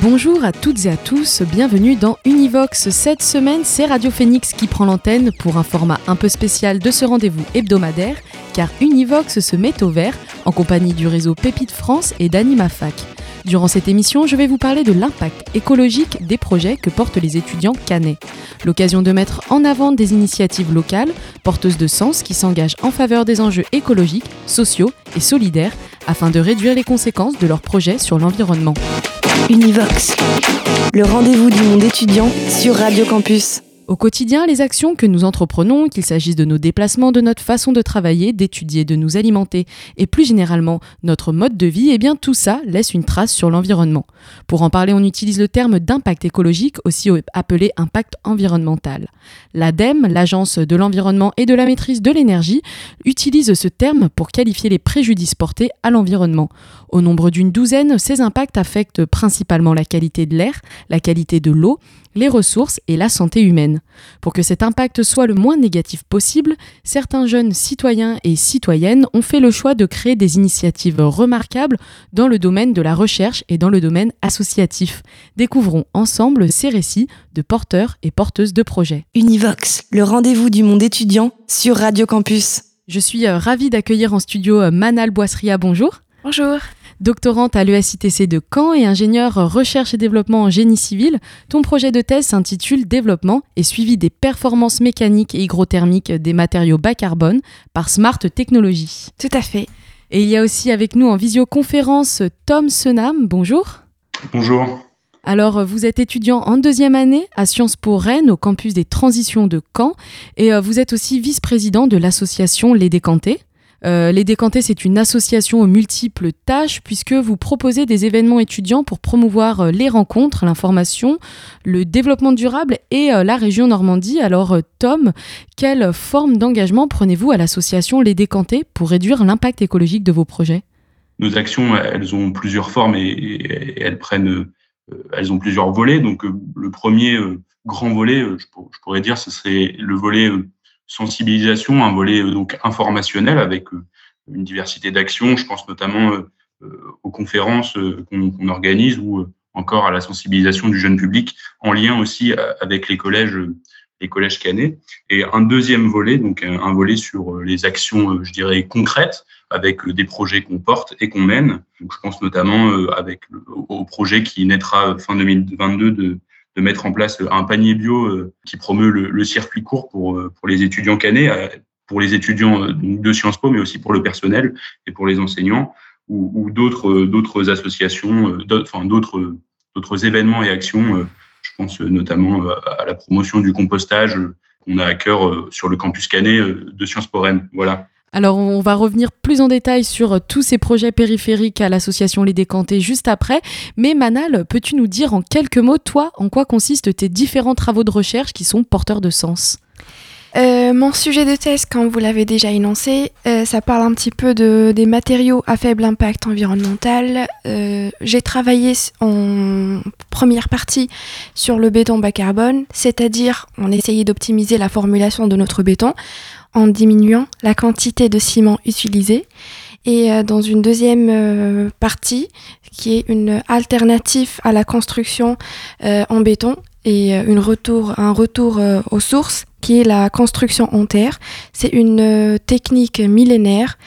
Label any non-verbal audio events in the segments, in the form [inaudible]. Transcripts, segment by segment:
Bonjour à toutes et à tous, bienvenue dans Univox. Cette semaine, c'est Radio Phoenix qui prend l'antenne pour un format un peu spécial de ce rendez-vous hebdomadaire, car Univox se met au vert en compagnie du réseau Pépite France et d'AnimaFac. Durant cette émission, je vais vous parler de l'impact écologique des projets que portent les étudiants canets. L'occasion de mettre en avant des initiatives locales, porteuses de sens, qui s'engagent en faveur des enjeux écologiques, sociaux et solidaires afin de réduire les conséquences de leurs projets sur l'environnement. Univox, le rendez-vous du monde étudiant sur Radio Campus. Au quotidien, les actions que nous entreprenons, qu'il s'agisse de nos déplacements, de notre façon de travailler, d'étudier, de nous alimenter, et plus généralement notre mode de vie, eh bien tout ça laisse une trace sur l'environnement. Pour en parler, on utilise le terme d'impact écologique, aussi appelé impact environnemental. L'ADEME, l'Agence de l'environnement et de la maîtrise de l'énergie, utilise ce terme pour qualifier les préjudices portés à l'environnement. Au nombre d'une douzaine, ces impacts affectent principalement la qualité de l'air, la qualité de l'eau, les ressources et la santé humaine. Pour que cet impact soit le moins négatif possible, certains jeunes citoyens et citoyennes ont fait le choix de créer des initiatives remarquables dans le domaine de la recherche et dans le domaine associatif. Découvrons ensemble ces récits de porteurs et porteuses de projets. Univox, le rendez-vous du monde étudiant sur Radio Campus. Je suis euh, ravie d'accueillir en studio euh, Manal Boisseria. Bonjour. Bonjour. Doctorante à l'ESITC de Caen et ingénieure recherche et développement en génie civil, ton projet de thèse s'intitule Développement et suivi des performances mécaniques et hygrothermiques des matériaux bas carbone par Smart Technologies. Tout à fait. Et il y a aussi avec nous en visioconférence Tom Senam. Bonjour. Bonjour. Alors, vous êtes étudiant en deuxième année à Sciences Po Rennes, au campus des transitions de Caen, et euh, vous êtes aussi vice-président de l'association Les Décantés. Euh, les Décantés, c'est une association aux multiples tâches puisque vous proposez des événements étudiants pour promouvoir euh, les rencontres, l'information, le développement durable et euh, la région Normandie. Alors Tom, quelle forme d'engagement prenez-vous à l'association Les Décantés pour réduire l'impact écologique de vos projets? Nos actions, elles ont plusieurs formes et, elles prennent, elles ont plusieurs volets. Donc le premier grand volet, je, pourrais dire, ce serait le volet sensibilisation, un volet euh, donc informationnel avec euh, une diversité d'actions. Je pense notamment euh, aux conférences qu'on organise ou encore à la sensibilisation du jeune public en lien aussi avec les collèges les collèges canets. Et un deuxième volet, donc un volet sur les actions, je dirais, concrètes, avec des projets qu'on porte et qu'on mène. Donc, je pense notamment avec au projet qui naîtra fin 2022 de de mettre en place un panier bio euh, qui promeut le, circuit court pour, euh, pour les étudiants euh, pour les étudiants de Sciences Po, mais aussi pour le personnel et pour les enseignants, ou, ou d'autres d'autres associations, enfin d'autres d'autres événements et actions. Je pense notamment à la promotion du compostage qu'on a à cœur sur le campus canet de Sciences Po Rennes. Voilà. Alors on va revenir plus en détail sur euh, tous ces projets périphériques à l'association Les Décantés juste après. Mais Manal, peux-tu nous dire en quelques mots, toi, en quoi consistent tes différents travaux de recherche qui sont porteurs de sens? Euh, mon sujet de thèse, quand vous l'avez déjà énoncé, euh, ça parle un petit peu de, des matériaux à faible impact environnemental. J'ai travaillé en première partie sur le béton bas carbone, c'est-à-dire on essayait d'optimiser la formulation de notre béton en diminuant la quantité de ciment utilisé. Et euh, dans une deuxième euh, partie, qui est une alternative à la construction euh, en béton et une retour, un retour aux sources, qui est la construction en terre. C'est une technique millénaire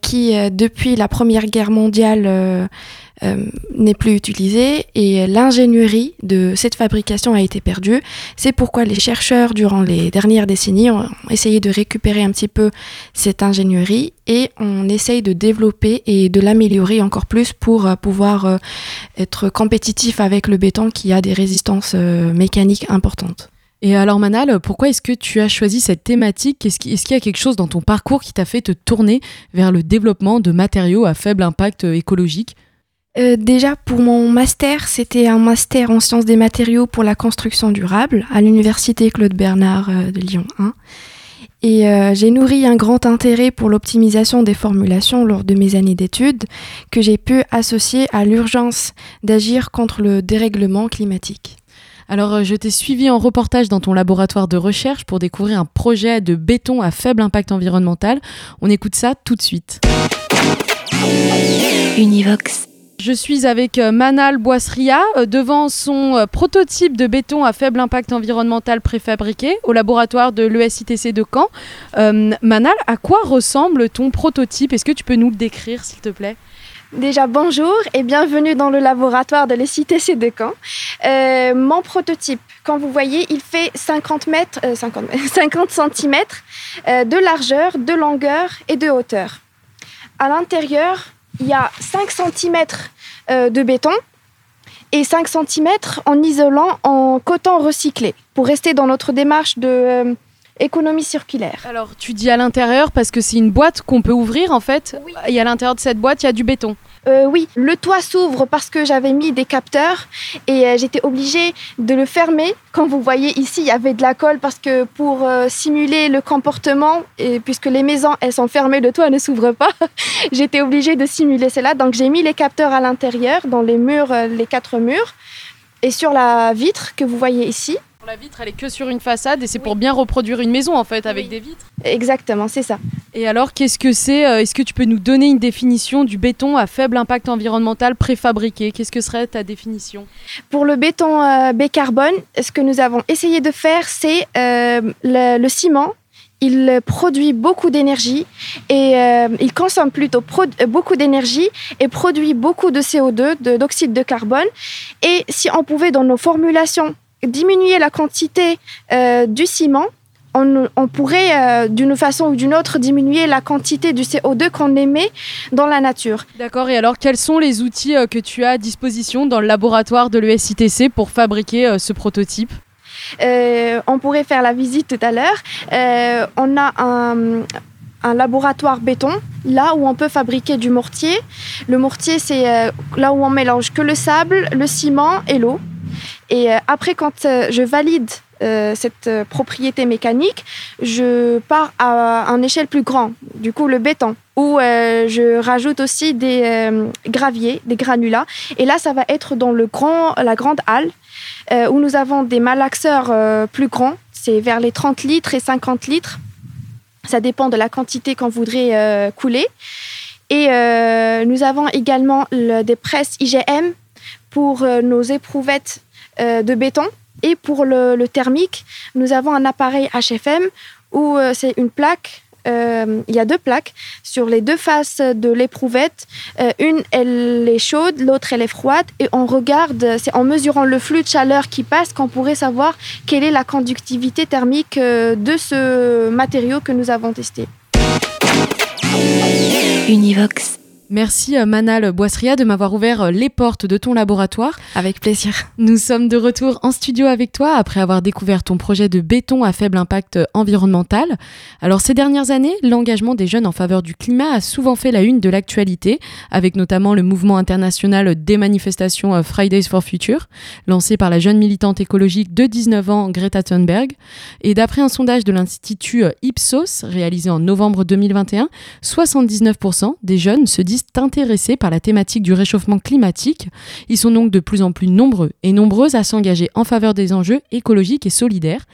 qui, depuis la Première Guerre mondiale, euh, n'est plus utilisée et l'ingénierie de cette fabrication a été perdue. C'est pourquoi les chercheurs, durant les dernières décennies, ont essayé de récupérer un petit peu cette ingénierie et on essaye de développer et de l'améliorer encore plus pour euh, pouvoir euh, être compétitif avec le béton qui a des résistances mécaniques importantes. Et alors Manal, pourquoi est-ce que tu as choisi cette thématique? Est-ce qu'il y a quelque chose dans ton parcours qui t'a fait te tourner vers le développement de matériaux à faible impact écologique? Euh, déjà, pour mon master, c'était un master en sciences des matériaux pour la construction durable à l'université Claude Bernard euh, de Lyon 1. Et euh, j'ai nourri un grand intérêt pour l'optimisation des formulations lors de mes années d'études que j'ai pu associer à l'urgence d'agir contre le dérèglement climatique. Alors, je t'ai suivi en reportage dans ton laboratoire de recherche pour découvrir un projet de béton à faible impact environnemental. On écoute ça tout de suite. Univox. Je suis avec euh, Manal Boisseria euh, devant son euh, prototype de béton à faible impact environnemental préfabriqué au laboratoire de l'ESITC de Caen. Manal, à quoi ressemble ton prototype? Est-ce que tu peux nous le décrire, s'il te plaît? Déjà bonjour et bienvenue dans le laboratoire de l'ESITC de Caen. mon prototype, quand vous voyez, il fait 50 mètres, 50, 50 cm de largeur, de longueur et de hauteur. À l'intérieur, il y a 5 cm de béton et 5 cm en isolant en coton recyclé pour rester dans notre démarche de euh, économie circulaire. Alors tu dis à l'intérieur parce que c'est une boîte qu'on peut ouvrir en fait et à l'intérieur de cette boîte il y a du béton. Euh, oui, le toit s'ouvre parce que j'avais mis des capteurs et euh, j'étais obligée de le fermer. Comme vous voyez ici, il y avait de la colle parce que pour euh, simuler le comportement, et puisque les maisons elles sont fermées, le toit ne s'ouvre pas, [laughs] j'étais obligée de simuler cela. Donc j'ai mis les capteurs à l'intérieur, dans les murs, les quatre murs, et sur la vitre que vous voyez ici. La vitre, elle est que sur une façade et c'est pour bien reproduire une maison en fait avec des vitres. Exactement, c'est ça. Et alors, qu'est-ce que c'est euh, Est-ce que tu peux nous donner une définition du béton à faible impact environnemental préfabriqué? Qu'est-ce que serait ta définition? Pour le béton euh, B-carbone, ce que nous avons essayé de faire, c'est euh, le, ciment il produit beaucoup d'énergie et il consomme plutôt beaucoup d'énergie et produit beaucoup de CO2, d'oxyde de, carbone. Et si on pouvait, dans nos formulations, diminuer la quantité euh, du ciment, on, pourrait euh, d'une façon ou d'une autre diminuer la quantité du CO2 qu'on émet dans la nature. D'accord, et alors quels sont les outils euh, que tu as à disposition dans le laboratoire de l'ESITC pour fabriquer ce prototype? On pourrait faire la visite tout à l'heure. on a un, un laboratoire béton, là où on peut fabriquer du mortier. Le mortier, c'est là où on mélange que le sable, le ciment et l'eau. Et euh, après, quand euh, je valide euh, cette propriété mécanique, je pars à une échelle plus grande, du coup le béton, où je rajoute aussi des graviers, des granulats. Et là, ça va être dans le grand, la grande halle, où nous avons des malaxeurs plus grands, c'est vers les 30 litres et 50 litres. Ça dépend de la quantité qu'on voudrait couler. Et nous avons également des presses IGM pour nos éprouvettes de béton. Et pour le, thermique, nous avons un appareil HFM où euh, c'est une plaque euh, il y a deux plaques sur les deux faces de l'éprouvette. une, elle est chaude, l'autre, elle est froide. Et on regarde, c'est en mesurant le flux de chaleur qui passe qu'on pourrait savoir quelle est la conductivité thermique de ce matériau que nous avons testé. Univox. Merci euh, Manal Boisseria de m'avoir ouvert euh, les portes de ton laboratoire. Avec plaisir. Nous sommes de retour en studio avec toi après avoir découvert ton projet de béton à faible impact euh, environnemental. Alors ces dernières années, l'engagement des jeunes en faveur du climat a souvent fait la une de l'actualité, avec notamment le mouvement international des manifestations Fridays for Future, lancé par la jeune militante écologique de 19 ans Greta Thunberg. Et d'après un sondage de l'Institut Ipsos réalisé en novembre 2021, 79% des jeunes se disent intéressés par la thématique du réchauffement climatique. Ils sont donc de plus en plus nombreux et nombreuses à s'engager en faveur des enjeux écologiques et solidaires.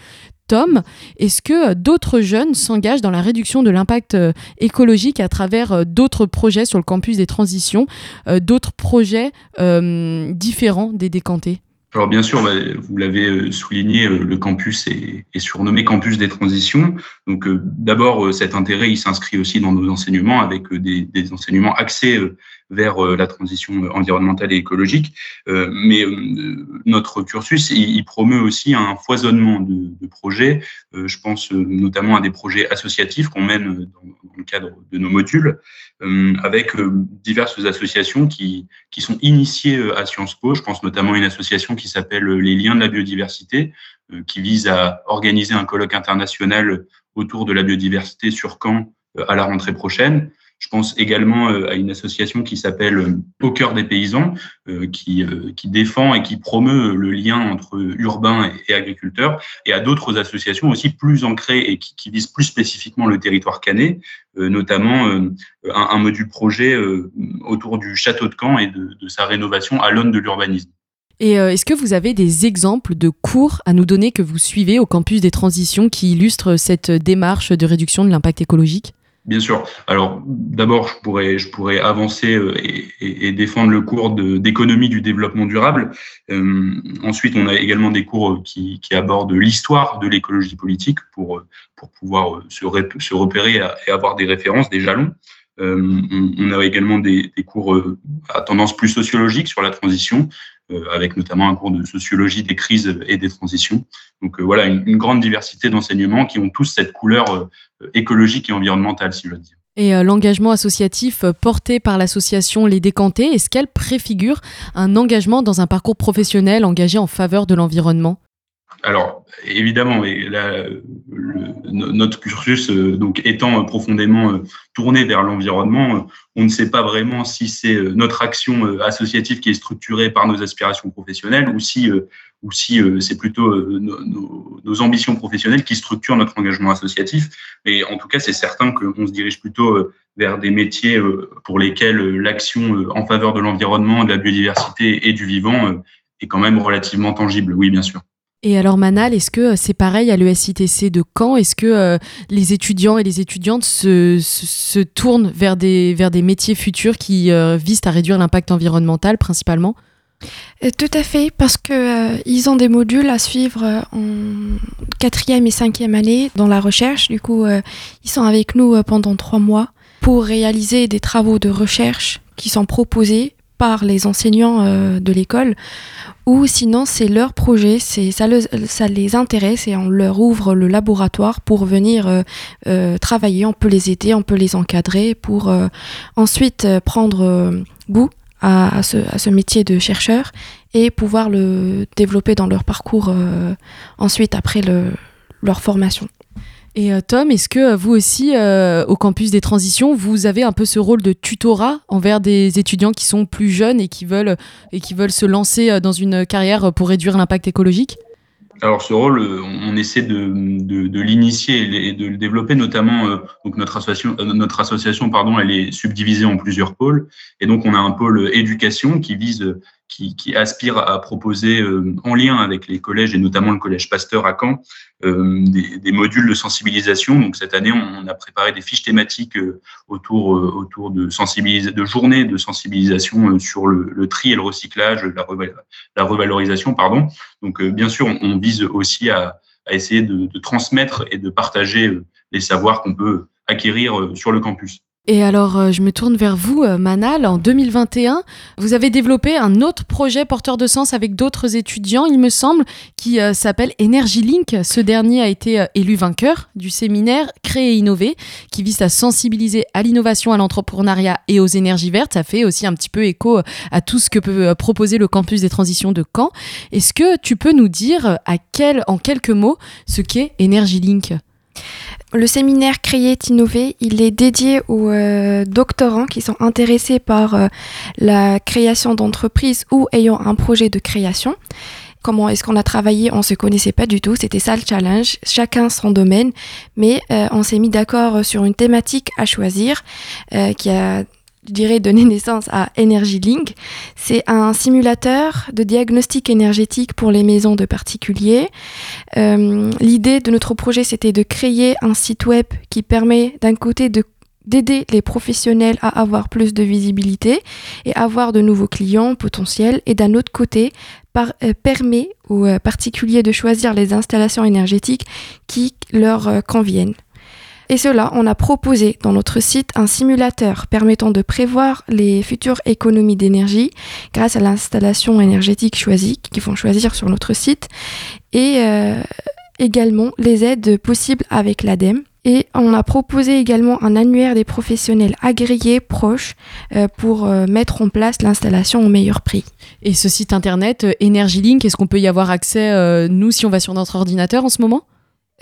Tom, est-ce que d'autres jeunes s'engagent dans la réduction de l'impact euh, écologique à travers euh, d'autres projets sur le campus des transitions, euh, d'autres projets différents des décantés? Alors bien sûr, bah, vous l'avez euh, souligné, euh, le campus est, surnommé campus des transitions. Donc euh, d'abord, cet intérêt, il s'inscrit aussi dans nos enseignements avec des, des enseignements axés vers la transition environnementale et écologique. Mais notre cursus, il, promeut aussi un foisonnement de, projets. Je pense notamment à des projets associatifs qu'on mène dans, le cadre de nos modules, avec diverses associations qui, qui sont initiées à Sciences Po. Je pense notamment à une association qui s'appelle Les liens de la biodiversité, euh, qui vise à organiser un colloque international autour de la biodiversité sur Caen euh, à la rentrée prochaine. Je pense également à une association qui s'appelle Au cœur des paysans, qui, qui défend et qui promeut le lien entre urbain et, agriculteur, et à d'autres associations aussi plus ancrées et qui, visent plus spécifiquement le territoire canet, notamment un, module projet autour du château de Caen et de, sa rénovation à l'aune de l'urbanisme. Et euh, est-ce que vous avez des exemples de cours à nous donner que vous suivez au campus des transitions qui illustrent cette démarche de réduction de l'impact écologique? Bien sûr. Alors d'abord, je pourrais, avancer euh, et, défendre le cours d'économie du développement durable. Euh, ensuite, on a également des cours qui, qui abordent l'histoire de l'écologie politique pour, pouvoir se, repérer et avoir des références, des jalons. Euh, on, a également des, cours à tendance plus sociologique sur la transition, euh, avec notamment un cours de sociologie des crises et des transitions. Donc euh, voilà, une, grande diversité d'enseignements qui ont tous cette couleur euh, écologique et environnementale, si je veux dire. Et l'engagement associatif porté par l'association Les Décantés, est-ce qu'elle préfigure un engagement dans un parcours professionnel engagé en faveur de l'environnement? Alors, évidemment, notre cursus euh, donc étant profondément euh, tourné vers l'environnement, euh, on ne sait pas vraiment si c'est notre action associative qui est structurée par nos aspirations professionnelles ou si, ou si c'est plutôt nos, ambitions professionnelles qui structurent notre engagement associatif. Mais en tout cas, c'est certain qu'on se dirige plutôt vers des métiers pour lesquels l'action en faveur de l'environnement, de la biodiversité et du vivant est quand même relativement tangible. Oui, bien sûr. Et alors Manal, est-ce que euh, c'est pareil à l'ESITC de Caen? Est-ce que euh, les étudiants et les étudiantes se, se, tournent vers des, vers des métiers futurs qui euh, visent à réduire l'impact environnemental principalement? Tout à fait, parce que ils ont des modules à suivre en quatrième et cinquième année dans la recherche. Du coup, ils sont avec nous pendant trois mois pour réaliser des travaux de recherche qui sont proposés par les enseignants de l'école ou sinon c'est leur projet, ça, les intéresse et on leur ouvre le laboratoire pour venir euh, euh, travailler, on peut les aider, on peut les encadrer pour euh, ensuite prendre goût à, ce, métier de chercheur et pouvoir le développer dans leur parcours ensuite après le, leur formation. Et euh, Tom, est-ce que euh, vous aussi, euh, au campus des transitions, vous avez un peu ce rôle de tutorat envers des étudiants qui sont plus jeunes et qui veulent, se lancer dans une carrière pour réduire l'impact écologique? Alors ce rôle, on essaie de, l'initier et de le développer, notamment notre association, notre association pardon, elle est subdivisée en plusieurs pôles, et donc on a un pôle éducation qui vise qui, qui aspire à proposer, euh, en lien avec les collèges et notamment le collège Pasteur à Caen, euh, des, des, modules de sensibilisation. Donc cette année, on, a préparé des fiches thématiques euh, autour, autour de, sensibilis de journées de sensibilisation sur le, le, tri et le recyclage, la, la revalorisation. Pardon. Donc bien sûr, on, on vise aussi à, à essayer de, de, transmettre et de partager les savoirs qu'on peut acquérir sur le campus. Et alors, euh, je me tourne vers vous, euh, Manal. En 2021, vous avez développé un autre projet porteur de sens avec d'autres étudiants, il me semble, qui euh, s'appelle Energy Link. Ce dernier a été élu vainqueur du séminaire Créer et innover, qui vise à sensibiliser à l'innovation, à l'entrepreneuriat et aux énergies vertes. Ça fait aussi un petit peu écho à tout ce que peut proposer le campus des transitions de Caen. Est-ce que tu peux nous dire à quel, en quelques mots ce qu'est Energy Link le séminaire Create Innover, il est dédié aux euh, doctorants qui sont intéressés par euh, la création d'entreprises ou ayant un projet de création. Comment est-ce qu'on a travaillé? On se connaissait pas du tout, c'était ça le challenge, chacun son domaine, mais euh, on s'est mis d'accord sur une thématique à choisir qui a je dirais, donner naissance à Energy Link. C'est un simulateur de diagnostic énergétique pour les maisons de particuliers. Euh, l'idée de notre projet, c'était de créer un site web qui permet d'un côté de d'aider les professionnels à avoir plus de visibilité et avoir de nouveaux clients potentiels et d'un autre côté euh, permet aux euh, particuliers de choisir les installations énergétiques qui leur conviennent. Et cela, on a proposé dans notre site un simulateur permettant de prévoir les futures économies d'énergie grâce à l'installation énergétique choisie qu'ils vont choisir sur notre site et euh, également les aides possibles avec l'ADEME. Et on a proposé également un annuaire des professionnels agréés proches euh, pour euh, mettre en place l'installation au meilleur prix. Et ce site internet EnergyLink, est-ce qu'on peut y avoir accès, nous, si on va sur notre ordinateur en ce moment?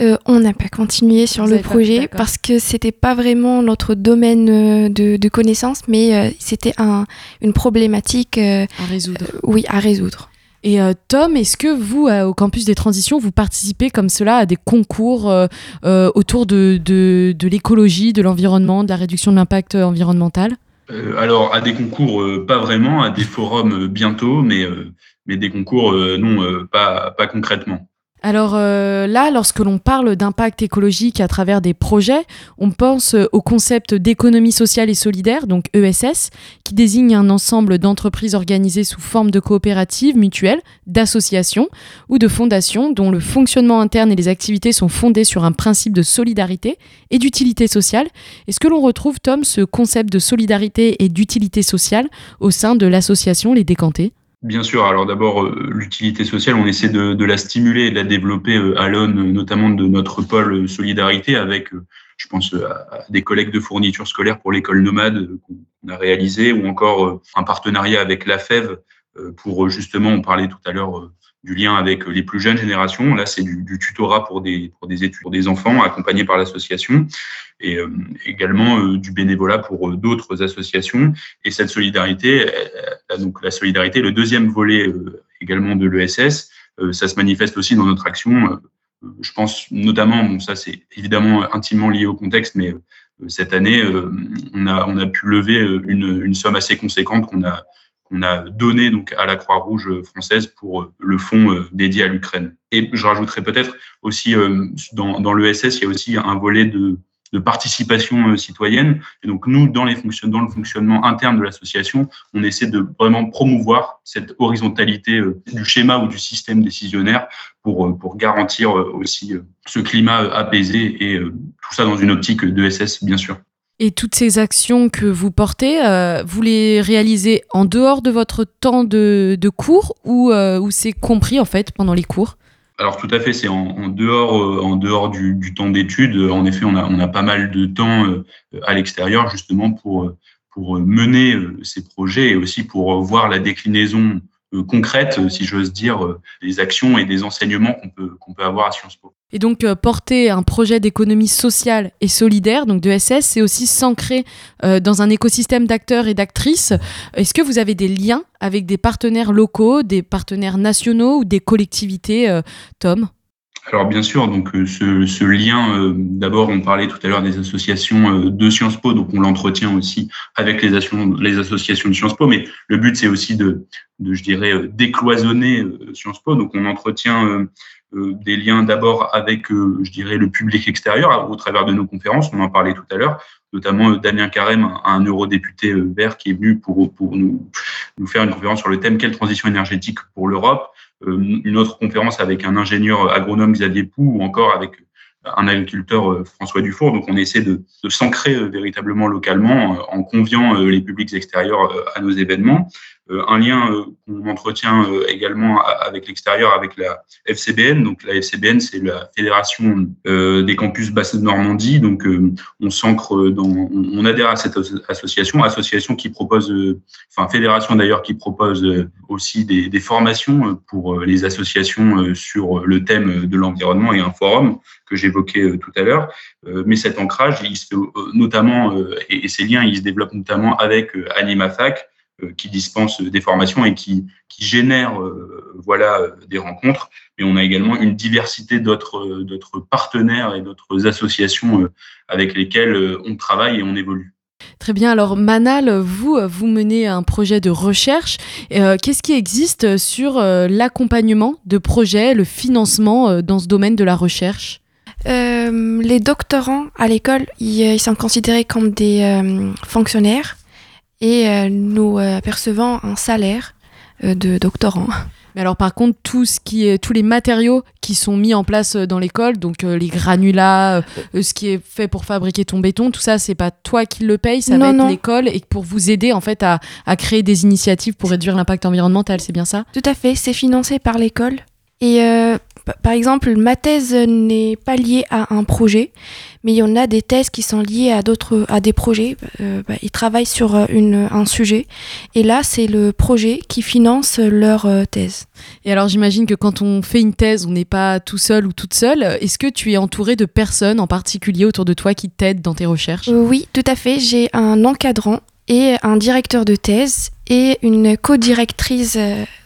Euh, on n'a pas continué sur Vous le pas- projet parce que c'était pas vraiment notre domaine euh, de, de connaissance, mais euh, c'était un, une problématique, euh, à résoudre. oui, à résoudre. Et euh, Tom, est-ce que vous, euh, au campus des transitions, vous participez comme cela à des concours euh, euh, autour de, de, de l'écologie, de l'environnement, de la réduction de l'impact environnemental? Euh, alors, à des concours, euh, pas vraiment, à des forums euh, bientôt, mais, euh, mais des concours, euh, non, euh, pas, pas concrètement. Alors euh, là, lorsque l'on parle d'impact écologique à travers des projets, on pense euh, au concept d'économie sociale et solidaire, donc ESS, qui désigne un ensemble d'entreprises organisées sous forme de coopératives mutuelles, d'associations ou de fondations dont le fonctionnement interne et les activités sont fondées sur un principe de solidarité et d'utilité sociale. Est-ce que l'on retrouve, Tom, ce concept de solidarité et d'utilité sociale au sein de l'association Les Décantés? Bien sûr, alors d'abord, euh, l'utilité sociale, on essaie de, la stimuler et de la développer euh, à l'aune euh, notamment de notre pôle solidarité avec, je pense, des collègues de fourniture scolaire pour l'école nomade qu'on a réalisé ou encore un partenariat avec la FEV pour justement, on parlait tout à l'heure du lien avec les plus jeunes générations. Là, c'est du, tutorat pour des, pour des études, pour des enfants accompagnés par l'association et euh, également euh, du bénévolat pour euh, d'autres associations. Et cette solidarité, donc la solidarité, le deuxième volet également de l'ESS, ça se manifeste aussi dans notre action. Je pense notamment, bon, ça c'est évidemment intimement lié au contexte, mais cette année, on, a, on a pu lever une, une somme assez conséquente qu'on a, qu'on a donnée donc, à la Croix-Rouge française pour euh, le fonds euh, dédié à l'Ukraine. Et je rajouterais peut-être aussi, euh, dans, l'ESS, il y a aussi un volet de, participation citoyenne. Et donc, nous, dans, le fonctionnement interne de l'association, on essaie de vraiment promouvoir cette horizontalité du schéma ou du système décisionnaire pour, pour garantir aussi ce climat apaisé et tout ça dans une optique de SS, bien sûr. Et toutes ces actions que vous portez, euh, vous les réalisez en dehors de votre temps de, cours ou, euh, ou c'est compris en fait pendant les cours? Alors tout à fait, c'est en, dehors, euh, en dehors du, temps d'études. En effet, on a, on a pas mal de temps à l'extérieur justement pour, pour mener ces projets et aussi pour voir la déclinaison euh, concrète, euh, si j'ose dire, euh, des actions et des enseignements qu'on peut, qu'on peut avoir à Sciences Po. Et donc porter un projet d'économie sociale et solidaire, donc de SS, c'est aussi s'ancrer dans un écosystème d'acteurs et d'actrices. Est-ce que vous avez des liens avec des partenaires locaux, des partenaires nationaux ou des collectivités, Tom? Alors bien sûr, donc euh, ce, lien, euh, d'abord on parlait tout à l'heure des associations euh, de Sciences Po, donc on l'entretient aussi avec les, asso- les associations de Sciences Po, mais le but c'est aussi de, je dirais, décloisonner Sciences Po, donc on entretient des liens d'abord avec, je dirais, le public extérieur au travers de nos conférences, on en parlait tout à l'heure, notamment Damien Carême, un, eurodéputé vert qui est venu pour, nous, faire une conférence sur le thème Quelle transition énergétique pour l'Europe? Une autre conférence avec un ingénieur agronome Xavier Pou ou encore avec un agriculteur euh, François Dufour. Donc on essaie de, de s'ancrer euh, véritablement localement euh, en conviant euh, les publics extérieurs euh, à nos événements. Euh, Un lien euh, qu'on entretient euh, également avec l'extérieur, avec la FCBN. Donc la FCBN, c'est la Fédération des campus Basse-Normandie. Donc euh, on s'ancre dans, on adhère à cette asso- association, association qui propose, enfin fédération d'ailleurs qui propose aussi des, des formations pour les associations sur le thème de l'environnement et un forum que j'évoquais tout à l'heure. Mais cet ancrage, il se fait notamment, et ces liens, ils se développent notamment avec AnimaFac, qui dispense des formations et qui, qui génère euh, voilà, euh, des rencontres. Mais on a également une diversité d'autres euh, d'autres partenaires et d'autres associations euh, avec lesquelles euh, on travaille et on évolue. Très bien, alors Manal, vous, euh, vous menez un projet de recherche. Euh, Qu'est-ce qui existe sur euh, l'accompagnement de projets, le financement euh, dans ce domaine de la recherche? Euh, les doctorants à l'école, ils, euh, ils sont considérés comme des euh, fonctionnaires et euh, nous euh, percevons un salaire euh, de doctorants. Mais alors par contre, tout ce qui est, tous les matériaux qui sont mis en place euh, dans l'école, donc euh, les granulats, euh, ce qui est fait pour fabriquer ton béton, tout ça, c'est pas toi qui le paye, ça va Non, être non. l'école et pour vous aider en fait à, à créer des initiatives pour réduire l'impact environnemental, c'est bien ça? Tout à fait, c'est financé par l'école. Et euh, par exemple, ma thèse n'est pas liée à un projet, mais il y en a des thèses qui sont liées à d'autres, à des projets. Euh, bah, ils travaillent sur euh, une, un sujet, et là, c'est le projet qui finance leur euh, thèse. Et alors, j'imagine que quand on fait une thèse, on n'est pas tout seul ou toute seule. Est-ce que tu es entouré de personnes en particulier autour de toi qui t'aident dans tes recherches? Oui, tout à fait. J'ai un encadrant et un directeur de thèse et une co-directrice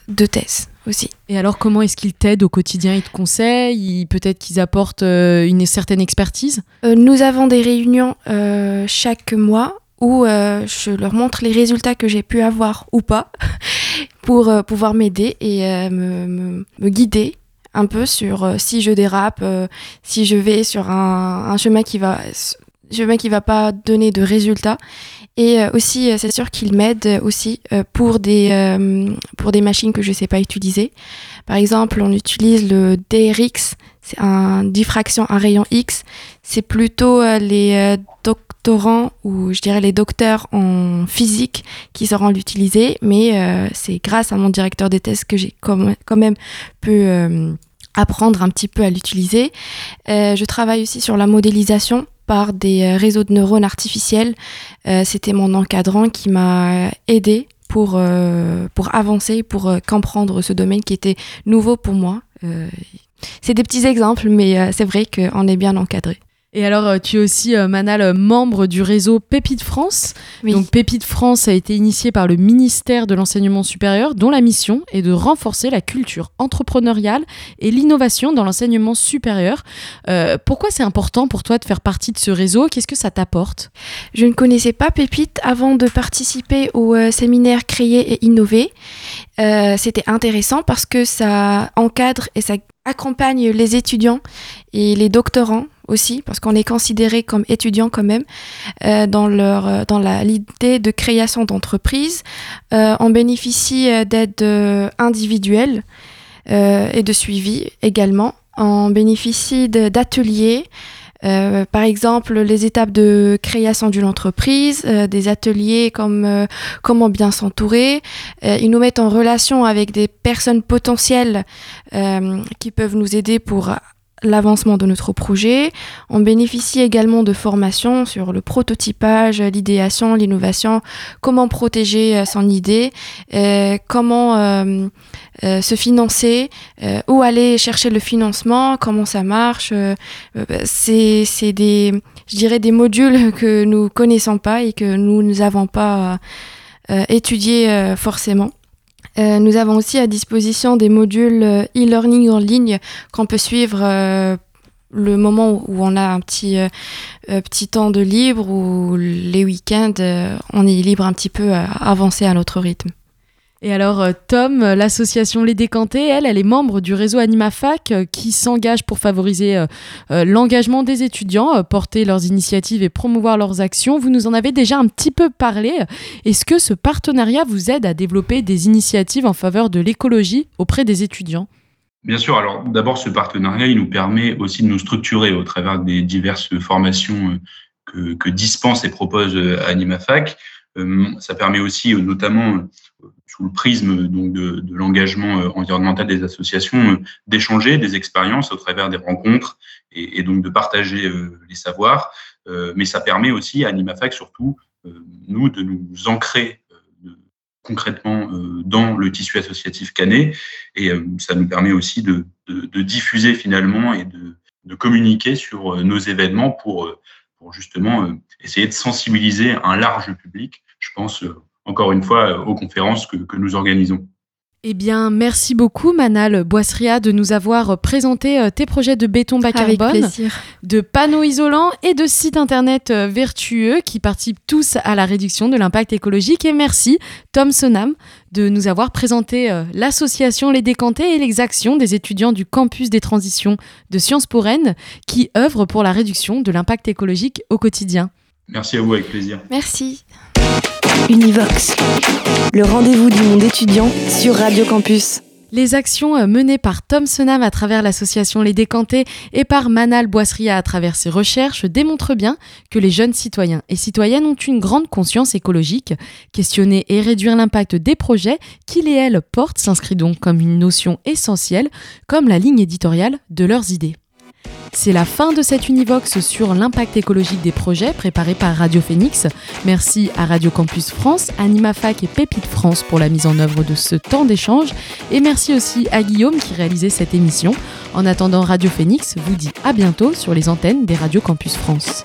de thèse aussi. Et alors, comment est-ce qu'ils t'aident au quotidien? Ils te conseillent? Peut-être qu'ils apportent euh, une certaine expertise? Euh, Nous avons des réunions euh, chaque mois où je leur montre les résultats que j'ai pu avoir ou pas [laughs] pour pouvoir m'aider et me, me, me, guider un peu sur si je dérape, si je vais sur un, un chemin qui va chemin qui va pas donner de résultats et euh, aussi, euh, c'est sûr qu'il m'aide aussi euh, pour des, pour des machines que je ne sais pas utiliser. Par exemple, on utilise le DRX, c'est un diffraction à rayon X. C'est plutôt les doctorants ou je dirais les docteurs en physique qui sauront l'utiliser, mais c'est grâce à mon directeur des tests que j'ai quand même pu apprendre un petit peu à l'utiliser. je travaille aussi sur la modélisation par des euh, réseaux de neurones artificiels. Euh, c'était mon encadrant qui m'a aidé pour, euh, pour avancer, pour comprendre ce domaine qui était nouveau pour moi. c'est des petits exemples, mais c'est vrai qu'on est bien encadré. Et alors, euh, tu es aussi, euh, Manal, membre du réseau Pépite France. Donc, Pépite France a été initié par le ministère de l'Enseignement supérieur, dont la mission est de renforcer la culture entrepreneuriale et l'innovation dans l'enseignement supérieur. Euh, pourquoi c'est important pour toi de faire partie de ce réseau? Qu'est-ce que ça t'apporte? Je ne connaissais pas Pépite avant de participer au séminaire Créer et Innover. C'était intéressant parce que ça encadre et ça accompagne les étudiants et les doctorants aussi, parce qu'on est considéré comme étudiant quand même euh, dans, leur, euh, dans l'idée de création d'entreprise. Euh, on bénéficie d'aide individuelle et de suivi également. On bénéficie d'ateliers. par exemple, les étapes de création d'une entreprise, des ateliers comme comment bien s'entourer. ils nous mettent en relation avec des personnes potentielles qui peuvent nous aider pour l'avancement de notre projet. On bénéficie également de formations sur le prototypage, l'idéation, l'innovation, comment protéger euh, son idée, euh, comment euh, se financer, où aller chercher le financement, comment ça marche. c'est des, je dirais, des modules [laughs] que nous connaissons pas et que nous n'avons pas étudiés forcément. Euh, nous avons aussi à disposition des modules euh, e-learning en ligne qu'on peut suivre euh, le moment où on a un petit, petit temps de libre ou les week-ends, on est libre un petit peu à avancer à notre rythme. Et alors, euh, Tom, l'association Les Décantés, elle, elle est membre du réseau AnimaFac euh, qui s'engage pour favoriser euh, l'engagement des étudiants, porter leurs initiatives et promouvoir leurs actions. Vous nous en avez déjà un petit peu parlé. Est-ce que ce partenariat vous aide à développer des initiatives en faveur de l'écologie auprès des étudiants? Bien sûr. Alors, d'abord, ce partenariat, il nous permet aussi de nous structurer au travers des diverses formations que, que dispense et propose AnimaFac. Ça permet aussi, notamment sous le prisme donc de, l'engagement euh, environnemental des associations, euh, d'échanger des expériences au travers des rencontres et, donc de partager euh, les savoirs. mais ça permet aussi à AnimaFac surtout, nous, de nous ancrer concrètement dans le tissu associatif canet et ça nous permet aussi de, diffuser finalement et de, communiquer sur nos événements pour justement essayer de sensibiliser un large public, je pense encore une fois, euh, aux conférences que, que nous organisons. Eh bien, merci beaucoup Manal Boisseria de nous avoir présenté euh, tes projets de béton bas carbone, de panneaux isolants et de sites internet euh, vertueux qui participent tous à la réduction de l'impact écologique. Et merci Tom Sonam de nous avoir présenté l'association Les Décantés et les actions des étudiants du campus des transitions de Sciences pour Rennes qui œuvrent pour la réduction de l'impact écologique au quotidien. Merci à vous, avec plaisir. Merci. Univox, le rendez-vous du monde étudiant sur Radio Campus. Les actions euh, menées par Tom Senam à travers l'association Les Décantés et par Manal Boisseria à travers ses recherches démontrent bien que les jeunes citoyens et citoyennes ont une grande conscience écologique. Questionner et réduire l'impact des projets qu'ils et elles portent s'inscrit donc comme une notion essentielle, comme la ligne éditoriale de leurs idées. C'est la fin de cette Univox sur l'impact écologique des projets préparé par Radio Phoenix. Merci à Radio Campus France, AnimaFac et Pépite France pour la mise en œuvre de ce temps d'échange. Et merci aussi à Guillaume qui réalisait cette émission. En attendant, Radio Phoenix vous dit à bientôt sur les antennes des Radio Campus France.